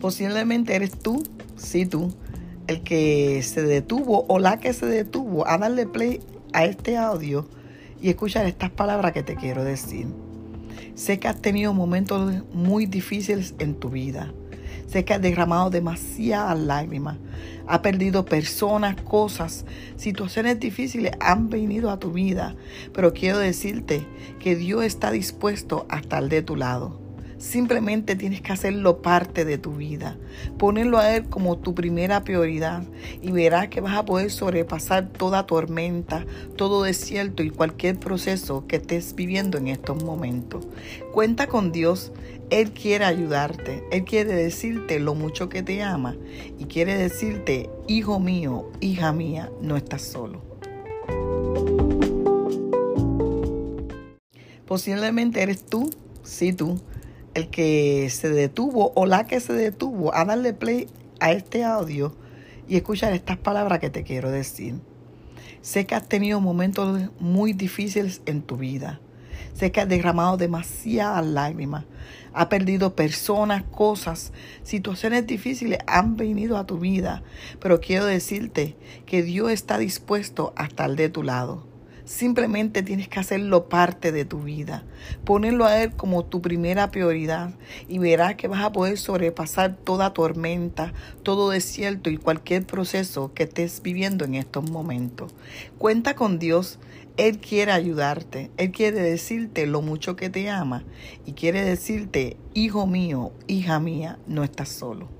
Posiblemente eres tú, sí tú, el que se detuvo o la que se detuvo a darle play a este audio y escuchar estas palabras que te quiero decir. Sé que has tenido momentos muy difíciles en tu vida. Sé que has derramado demasiadas lágrimas. Has perdido personas, cosas, situaciones difíciles han venido a tu vida. Pero quiero decirte que Dios está dispuesto a estar de tu lado. Simplemente tienes que hacerlo parte de tu vida, ponerlo a Él como tu primera prioridad y verás que vas a poder sobrepasar toda tormenta, todo desierto y cualquier proceso que estés viviendo en estos momentos. Cuenta con Dios, Él quiere ayudarte, Él quiere decirte lo mucho que te ama y quiere decirte, hijo mío, hija mía, no estás solo. Posiblemente eres tú, sí tú el que se detuvo o la que se detuvo a darle play a este audio y escuchar estas palabras que te quiero decir. Sé que has tenido momentos muy difíciles en tu vida. Sé que has derramado demasiadas lágrimas. Has perdido personas, cosas, situaciones difíciles han venido a tu vida. Pero quiero decirte que Dios está dispuesto a estar de tu lado. Simplemente tienes que hacerlo parte de tu vida, ponerlo a Él como tu primera prioridad y verás que vas a poder sobrepasar toda tormenta, todo desierto y cualquier proceso que estés viviendo en estos momentos. Cuenta con Dios, Él quiere ayudarte, Él quiere decirte lo mucho que te ama y quiere decirte, hijo mío, hija mía, no estás solo.